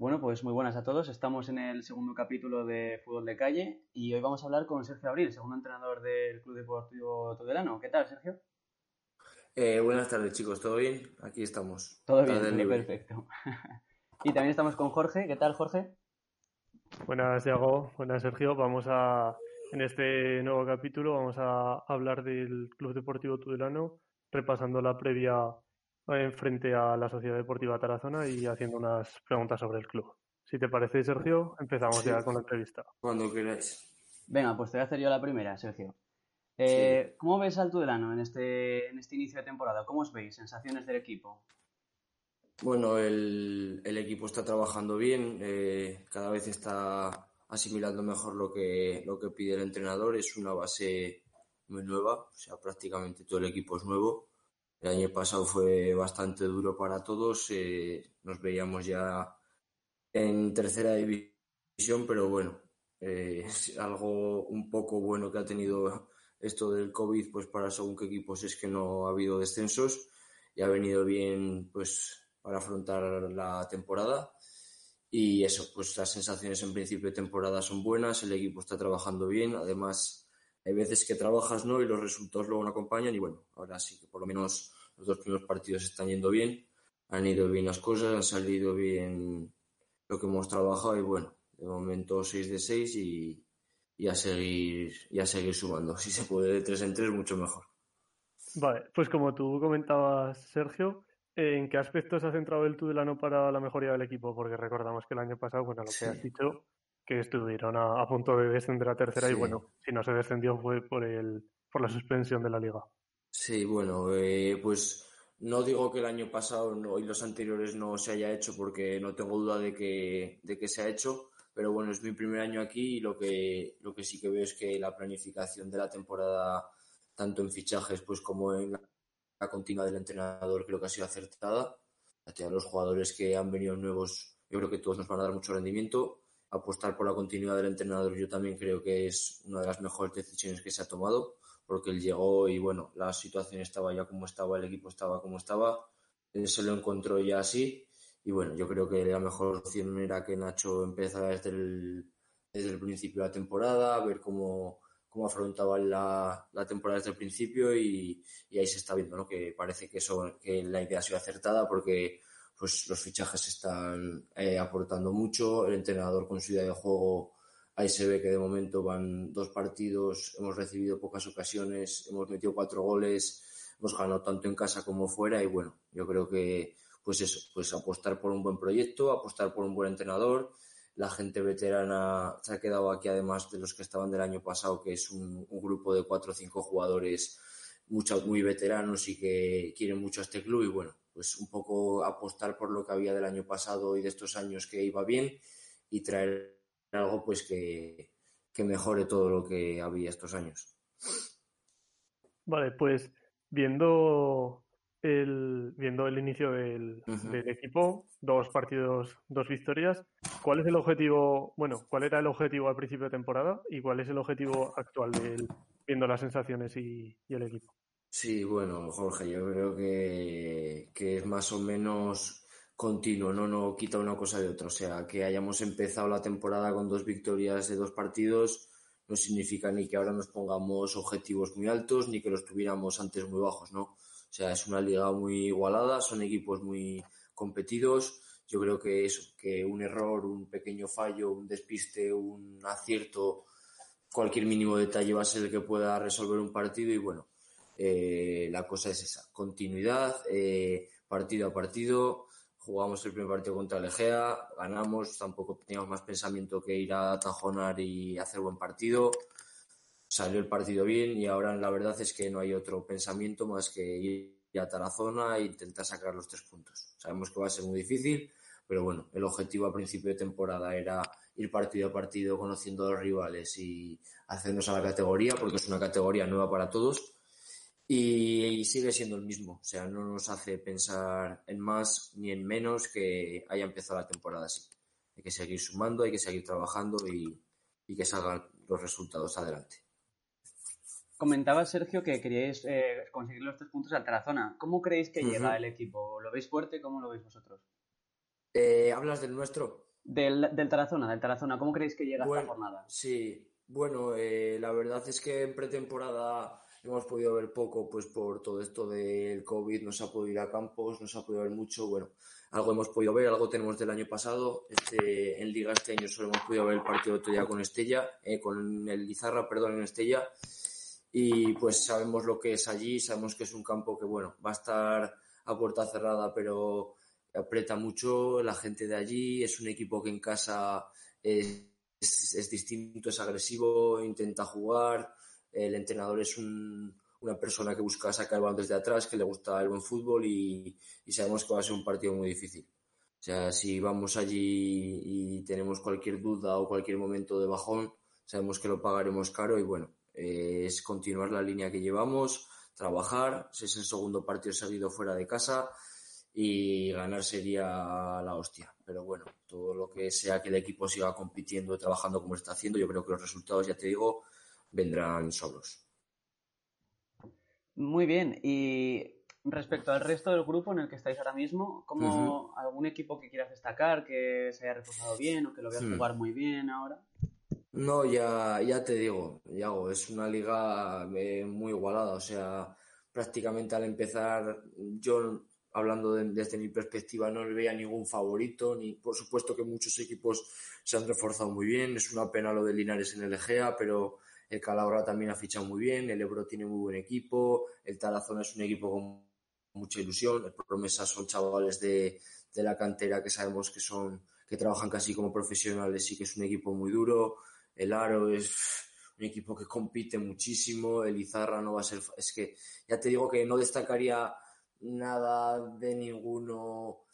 Bueno, pues muy buenas a todos. Estamos en el segundo capítulo de Fútbol de Calle y hoy vamos a hablar con Sergio Abril, segundo entrenador del Club Deportivo Tudelano. ¿Qué tal, Sergio? Eh, buenas tardes, chicos. ¿Todo bien? Aquí estamos. Todo bien, perfecto. y también estamos con Jorge. ¿Qué tal, Jorge? Buenas, Diego. Buenas, Sergio. Vamos a, en este nuevo capítulo, vamos a hablar del Club Deportivo Tudelano, repasando la previa en frente a la Sociedad Deportiva Tarazona y haciendo unas preguntas sobre el club. Si te parece, Sergio, empezamos ya con la entrevista. Cuando queráis. Venga, pues te voy a hacer yo la primera, Sergio. Eh, ¿Cómo ves al Tudelano en este, en este inicio de temporada? ¿Cómo os veis? ¿Sensaciones del equipo? Bueno, el, equipo está trabajando bien, eh, cada vez está asimilando mejor lo que, lo que pide el entrenador. Es una base muy nueva, o sea, prácticamente todo el equipo es nuevo. El año pasado fue bastante duro para todos. Eh, nos veíamos ya en tercera división, pero bueno, eh, es algo un poco bueno que ha tenido esto del COVID, pues para según qué equipos es que no ha habido descensos y ha venido bien pues para afrontar la temporada. Y eso, pues las sensaciones en principio de temporada son buenas, el equipo está trabajando bien, además hay veces que trabajas, ¿no? Y los resultados luego no acompañan y bueno, ahora sí que por lo menos los dos primeros partidos están yendo bien, han ido bien las cosas, han salido bien lo que hemos trabajado y bueno, de momento 6 de 6 y, y, a seguir, y a seguir sumando. Si se puede de 3 en 3, mucho mejor. Vale, pues como tú comentabas, Sergio, ¿en qué aspectos ha centrado el Tudelano para la mejoría del equipo? Porque recordamos que el año pasado, bueno, lo que has dicho, que estuvieron a, punto de descender a tercera y bueno, si no se descendió fue por el por la suspensión de la liga. Sí, bueno, eh, pues no digo que el año pasado y los anteriores no se haya hecho porque no tengo duda de que, de que se ha hecho, pero bueno, es mi primer año aquí y lo que, lo que sí que veo es que la planificación de la temporada, tanto en fichajes pues como en la continua del entrenador, creo que ha sido acertada. A los jugadores que han venido nuevos, yo creo que todos nos van a dar mucho rendimiento apostar por la continuidad del entrenador yo también creo que es una de las mejores decisiones que se ha tomado porque él llegó y bueno, la situación estaba ya como estaba, el equipo estaba como estaba, él se lo encontró ya así y bueno, yo creo que la mejor opción era que Nacho empezara desde el, desde el principio de la temporada, ver cómo, cómo afrontaba la, la, temporada desde el principio y, y, ahí se está viendo ¿no? que parece que, eso, que la idea ha sido acertada porque pues los fichajes están eh, aportando mucho, el entrenador con su idea de juego, ahí se ve que de momento van dos partidos, hemos recibido pocas ocasiones, hemos metido cuatro goles, hemos ganado tanto en casa como fuera y bueno, yo creo que pues eso, pues apostar por un buen proyecto, apostar por un buen entrenador, la gente veterana se ha quedado aquí además de los que estaban del año pasado, que es un, grupo de cuatro o cinco jugadores muchos muy veteranos y que quieren mucho a este club y bueno, pues un poco apostar por lo que había del año pasado y de estos años que iba bien y traer algo pues que, mejore todo lo que había estos años. Vale, pues viendo el, viendo el inicio del, equipo, dos partidos, dos victorias, ¿cuál es el objetivo, bueno, cuál era el objetivo al principio de temporada y cuál es el objetivo actual del, viendo las sensaciones y el equipo? Sí, bueno, Jorge, yo creo que, que es más o menos continuo, ¿no? No quita una cosa de otra. O sea, que hayamos empezado la temporada con dos victorias de dos partidos no significa ni que ahora nos pongamos objetivos muy altos ni que los tuviéramos antes muy bajos, ¿no? O sea, es una liga muy igualada, son equipos muy competidos. Yo creo que eso, que un error, un pequeño fallo, un despiste, un acierto, cualquier mínimo detalle va a ser el que pueda resolver un partido y bueno, eh, la cosa es esa, continuidad, eh, partido a partido. Jugamos el primer partido contra el Egea, ganamos, tampoco teníamos más pensamiento que ir a Tajonar y hacer buen partido. Salió el partido bien y ahora la verdad es que no hay otro pensamiento más que ir a Tarazona e intentar sacar los tres puntos. Sabemos que va a ser muy difícil, pero bueno, el objetivo a principio de temporada era ir partido a partido conociendo a los rivales y hacernos a la categoría, porque es una categoría nueva para todos. Y, sigue siendo el mismo, o sea, no nos hace pensar en más ni en menos que haya empezado la temporada así. Hay que seguir sumando, hay que seguir trabajando y, que salgan los resultados adelante. Comentaba Sergio que queríais eh, conseguir los tres puntos al Tarazona. ¿Cómo creéis que llega el equipo? ¿Lo veis fuerte? ¿Cómo lo veis vosotros? Eh, ¿Hablas del nuestro? Del, del, Tarazona, del Tarazona. ¿Cómo creéis que llega esta jornada? Sí, bueno, eh, la verdad es que en pretemporada hemos podido ver poco, pues por todo esto del COVID, no se ha podido ir a campos, no se ha podido ver mucho, bueno, algo hemos podido ver, algo tenemos del año pasado, este, en Liga este año solo hemos podido ver el partido otro con Estella, eh, con el Lizarra, perdón, en Estella, y pues sabemos lo que es allí, sabemos que es un campo que, bueno, va a estar a puerta cerrada, pero aprieta mucho la gente de allí, es un equipo que en casa es, es distinto, es agresivo, intenta jugar, el entrenador es una persona que busca sacar el balón desde atrás, que le gusta el buen fútbol y, sabemos que va a ser un partido muy difícil. O sea, si vamos allí y tenemos cualquier duda o cualquier momento de bajón, sabemos que lo pagaremos caro y bueno, eh, es continuar la línea que llevamos, trabajar, si es el segundo partido seguido fuera de casa y ganar sería la hostia. Pero bueno, todo lo que sea que el equipo siga compitiendo, trabajando como está haciendo, yo creo que los resultados, ya te digo, vendrán solos. Muy bien, y respecto al resto del grupo en el que estáis ahora mismo, ¿como algún equipo que quieras destacar, que se haya reforzado bien o que lo veas hmm. jugar muy bien ahora? No, ya, ya te digo, Yago, es una liga eh, muy igualada, o sea, prácticamente al empezar, yo hablando desde mi perspectiva, no le veía ningún favorito, ni por supuesto que muchos equipos se han reforzado muy bien, es una pena lo de Linares en el Egea, pero el Calahorra también ha fichado muy bien, el Ebro tiene muy buen equipo, el Tarazona es un equipo con mucha ilusión, el Promesa son chavales de, la cantera que sabemos que son que trabajan casi como profesionales y que es un equipo muy duro, el Aro es un equipo que compite muchísimo, el Izarra no va a ser, es que ya te digo que no destacaría nada de ninguno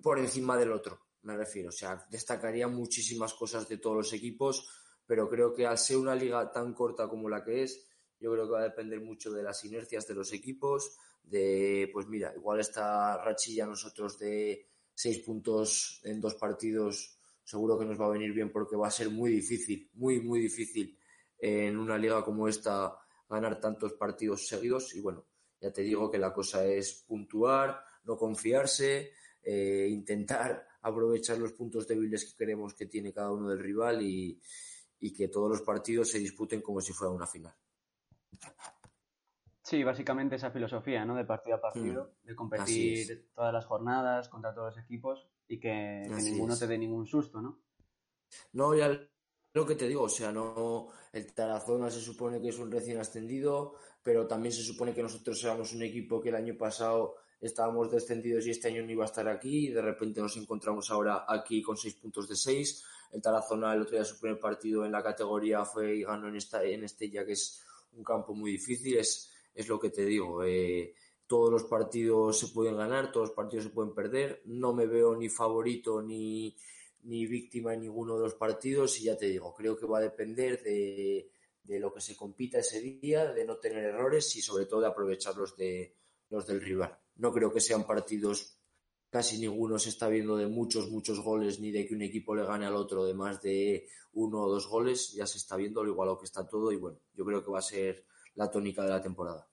por encima del otro, me refiero, o sea, destacaría muchísimas cosas de todos los equipos, pero creo que al ser una liga tan corta como la que es, yo creo que va a depender mucho de las inercias de los equipos, de, pues mira, igual esta rachilla nosotros de seis puntos en dos partidos, seguro que nos va a venir bien porque va a ser muy difícil, muy, muy difícil en una liga como esta ganar tantos partidos seguidos. Y bueno, ya te digo que la cosa es puntuar, no confiarse, eh, intentar aprovechar los puntos débiles que queremos que tiene cada uno del rival y, y que todos los partidos se disputen como si fuera una final. Sí, básicamente esa filosofía, ¿no? De partido a partido, mm, de competir todas las jornadas contra todos los equipos y que, ninguno te dé ningún susto, ¿no? No, ya lo que te digo, o sea, no, el Tarazona se supone que es un recién ascendido, pero también se supone que nosotros éramos un equipo que el año pasado estábamos descendidos y este año no iba a estar aquí y de repente nos encontramos ahora aquí con seis puntos de seis el Tarazona el otro día su primer partido en la categoría fue y ganó en, esta, en Estella, que es un campo muy difícil, es, es lo que te digo. Eh, todos los partidos se pueden ganar, todos los partidos se pueden perder. No me veo ni favorito ni, ni víctima en ninguno de los partidos y ya te digo, creo que va a depender de, de lo que se compita ese día, de no tener errores y sobre todo de aprovechar de, los del rival. No creo que sean partidos casi ninguno se está viendo de muchos, muchos goles, ni de que un equipo le gane al otro de más de uno o dos goles, ya se está viendo lo igual que está todo y bueno, yo creo que va a ser la tónica de la temporada.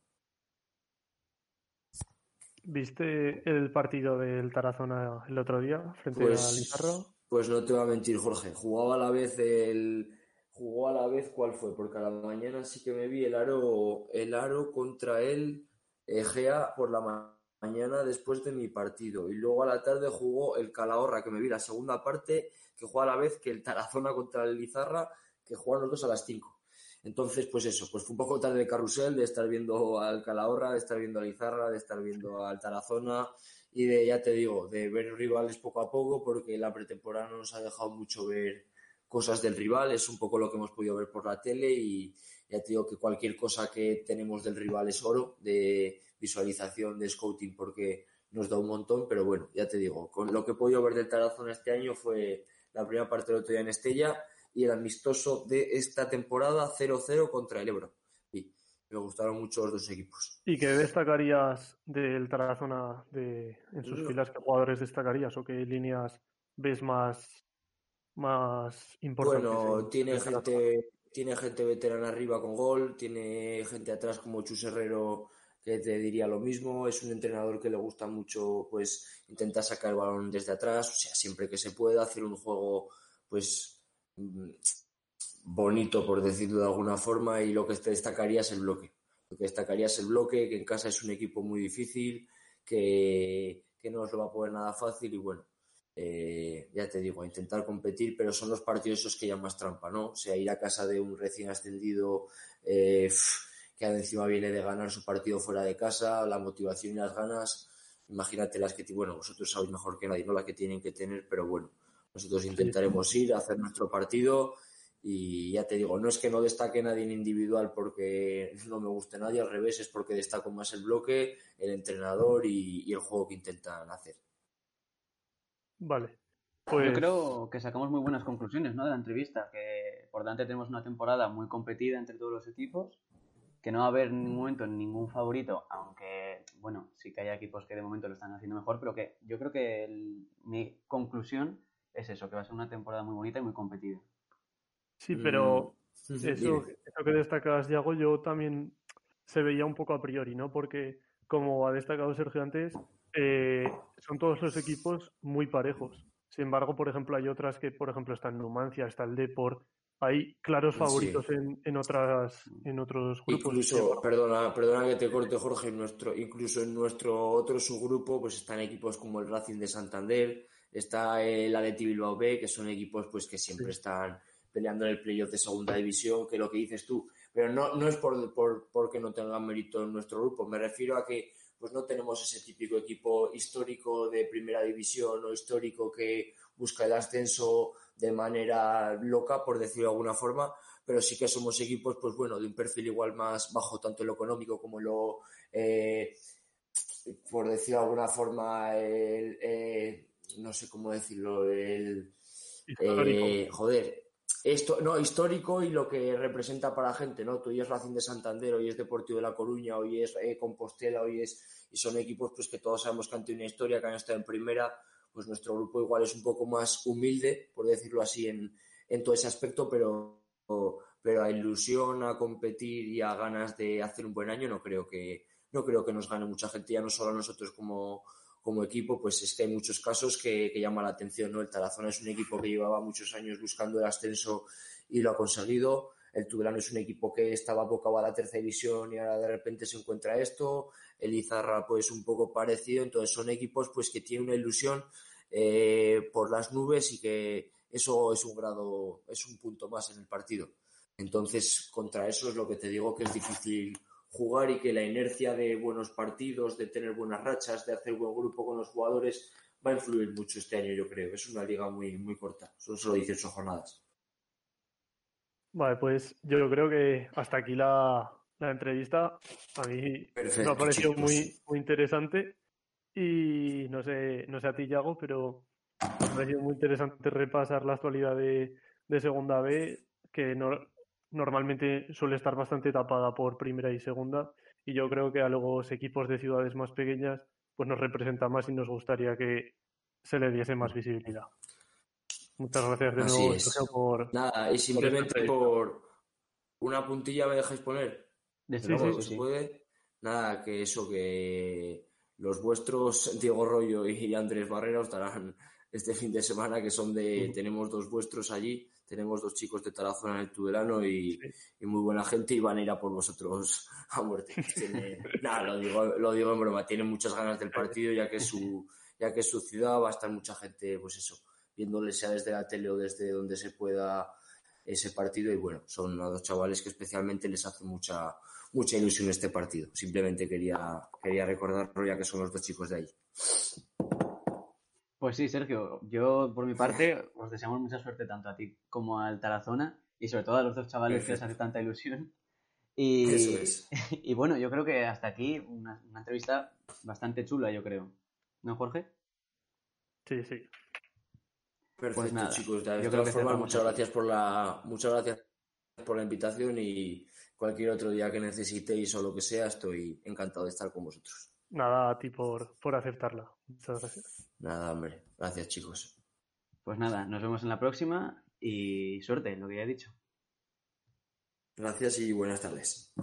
¿Viste el partido del Tarazona el otro día frente a pues, Lizarro? Pues no te voy a mentir, Jorge. Jugaba a la vez el. Jugó a la vez cuál fue, porque a la mañana sí que me vi el aro, el aro contra el Egea por la mañana mañana después de mi partido. Y luego a la tarde jugó el Calahorra, que me vi la segunda parte, que juega a la vez que el Tarazona contra el Lizarra, que juegan los dos a las 5. Entonces, pues eso, pues fue un poco tarde de carrusel, de estar viendo al Calahorra, de estar viendo al Lizarra, de estar viendo al Tarazona y de, ya te digo, de ver rivales poco a poco, porque la pretemporada no nos ha dejado mucho ver cosas del rival, es un poco lo que hemos podido ver por la tele y ya te digo que cualquier cosa que tenemos del rival es oro, de visualización, de scouting, porque nos da un montón, pero bueno, ya te digo, con lo que he podido ver del Tarazona este año fue la primera parte del otro día en Estella y el amistoso de esta temporada 0-0 contra el Ebro. Y me gustaron mucho los dos equipos. ¿Y qué destacarías del Tarazona de, en sus filas? ¿Qué jugadores destacarías o qué líneas ves más, más importantes? Bueno, en- tiene gente, tiene gente veterana arriba con gol, tiene gente atrás como Chus Herrero que te diría lo mismo, es un entrenador que le gusta mucho pues intentar sacar el balón desde atrás, o sea, siempre que se pueda hacer un juego pues mm, bonito por decirlo de alguna forma y lo que te destacaría es el bloque. Lo que destacaría es el bloque, que en casa es un equipo muy difícil, que, que no os lo va a poner nada fácil y bueno, eh, ya te digo, a intentar competir, pero son los partidos esos que llamas trampa, ¿no? O sea, ir a casa de un recién ascendido eh, que encima viene de ganar su partido fuera de casa, la motivación y las ganas, imagínate las que, bueno, vosotros sabéis mejor que nadie, no las que tienen que tener, pero bueno, nosotros intentaremos ir a hacer nuestro partido y ya te digo, no es que no destaque nadie en individual porque no me guste nadie, al revés, es porque destaco más el bloque, el entrenador y, y el juego que intentan hacer. Vale. Pues Yo creo que sacamos muy buenas conclusiones ¿no? de la entrevista, que por delante tenemos una temporada muy competida entre todos los equipos, que no va a haber en ningún momento ningún favorito, aunque, bueno, sí que hay equipos que de momento lo están haciendo mejor, pero que yo creo que el- mi conclusión es eso, que va a ser una temporada muy bonita y muy competida. sí, pero Mm, eso, que destacas, Yago, yo también se veía un poco a priori, ¿no? Porque, como ha destacado Sergio antes, eh, son todos los equipos muy parejos. Sin embargo, por ejemplo, hay otras que, por ejemplo, está el Numancia, está el Depor, hay claros Sí. favoritos en, en otras en otros grupos. Incluso, perdona, perdona que te corte, Jorge, nuestro, incluso en nuestro otro subgrupo, pues están equipos como el Racing de Santander, está el Atleti Bilbao B, que son equipos pues que siempre están peleando en el playoff de segunda división, que lo que dices tú, pero no, no es por, por porque no tengan mérito en nuestro grupo, me refiero a que pues no tenemos ese típico equipo histórico de primera división o histórico que busca el ascenso de manera loca, por decirlo de alguna forma, pero sí que somos equipos, pues bueno, de un perfil igual más bajo, tanto en lo económico como en lo, eh, por decirlo de alguna forma, el, eh, no sé cómo decirlo, el, eh, joder, esto, no, histórico y lo que representa para la gente, ¿no? Tú hoy es Racing de Santander, hoy es Deportivo de La Coruña, hoy es eh, Compostela, hoy es, y son equipos pues que todos sabemos que han tenido una historia, que han estado en primera, pues nuestro grupo igual es un poco más humilde, por decirlo así, en, en todo ese aspecto, pero, pero a ilusión, a competir y a ganas de hacer un buen año, no creo que, no creo que nos gane mucha gente, ya no solo a nosotros como, como equipo, pues es que hay muchos casos que, llaman la atención, ¿no? El Tarazona es un equipo que llevaba muchos años buscando el ascenso y lo ha conseguido. El Tudelano es un equipo que estaba abocado a la tercera división y ahora de repente se encuentra esto. El Izarra, pues un poco parecido. Entonces son equipos pues que tienen una ilusión eh, por las nubes y que eso es un grado, es un punto más en el partido. Entonces, contra eso es lo que te digo que es difícil jugar y que la inercia de buenos partidos, de tener buenas rachas, de hacer buen grupo con los jugadores, va a influir mucho este año, yo creo. Es una liga muy, muy corta, son solo 18 jornadas. Vale, pues yo creo que hasta aquí la, la entrevista. A mí Perfecto, me ha parecido chicos. muy, muy interesante. Y no sé, no sé a ti, Yago, pero me ha parecido muy interesante repasar la actualidad de, de Segunda B, que no- normalmente suele estar bastante tapada por Primera y Segunda. Y yo creo que a los equipos de ciudades más pequeñas pues nos representa más y nos gustaría que se le diese más visibilidad. Muchas gracias de Así nuevo. Sergio, por, Nada, y simplemente entrevista. por una puntilla me dejáis poner. Desde Sí, luego, ¿Se sí, sí. puede? Nada, que eso, que los vuestros, Diego Rollo y Andrés Barrera, os darán este fin de semana, que son de, tenemos dos vuestros allí, tenemos dos chicos de Tarazona en el Tudelano y, y muy buena gente y van a ir a por vosotros a muerte. Tiene- nada, lo digo, lo digo en broma, tienen muchas ganas del partido, ya que su, ya que su ciudad, va a estar mucha gente, pues eso, viéndole sea desde la tele o desde donde se pueda ese partido y bueno, son a dos chavales que especialmente les hace mucha mucha ilusión este partido. Simplemente quería, quería recordarlo ya que son los dos chicos de ahí. Pues sí, Sergio, yo por mi parte os deseamos mucha suerte tanto a ti como al Tarazona y sobre todo a los dos chavales que os hace tanta ilusión. Y, Eso es. y bueno, yo creo que hasta aquí una, una entrevista bastante chula, yo creo. ¿No, Jorge? Sí, sí. Perfecto, Pues nada, chicos. yo De creo todas que formas, muchas aquí. gracias por la, muchas gracias por la invitación y cualquier otro día que necesitéis o lo que sea, estoy encantado de estar con vosotros. Nada a ti por, por aceptarla. Muchas gracias. Nada, hombre. Gracias, chicos. Pues nada, nos vemos en la próxima y suerte, lo que ya he dicho. Gracias y buenas tardes.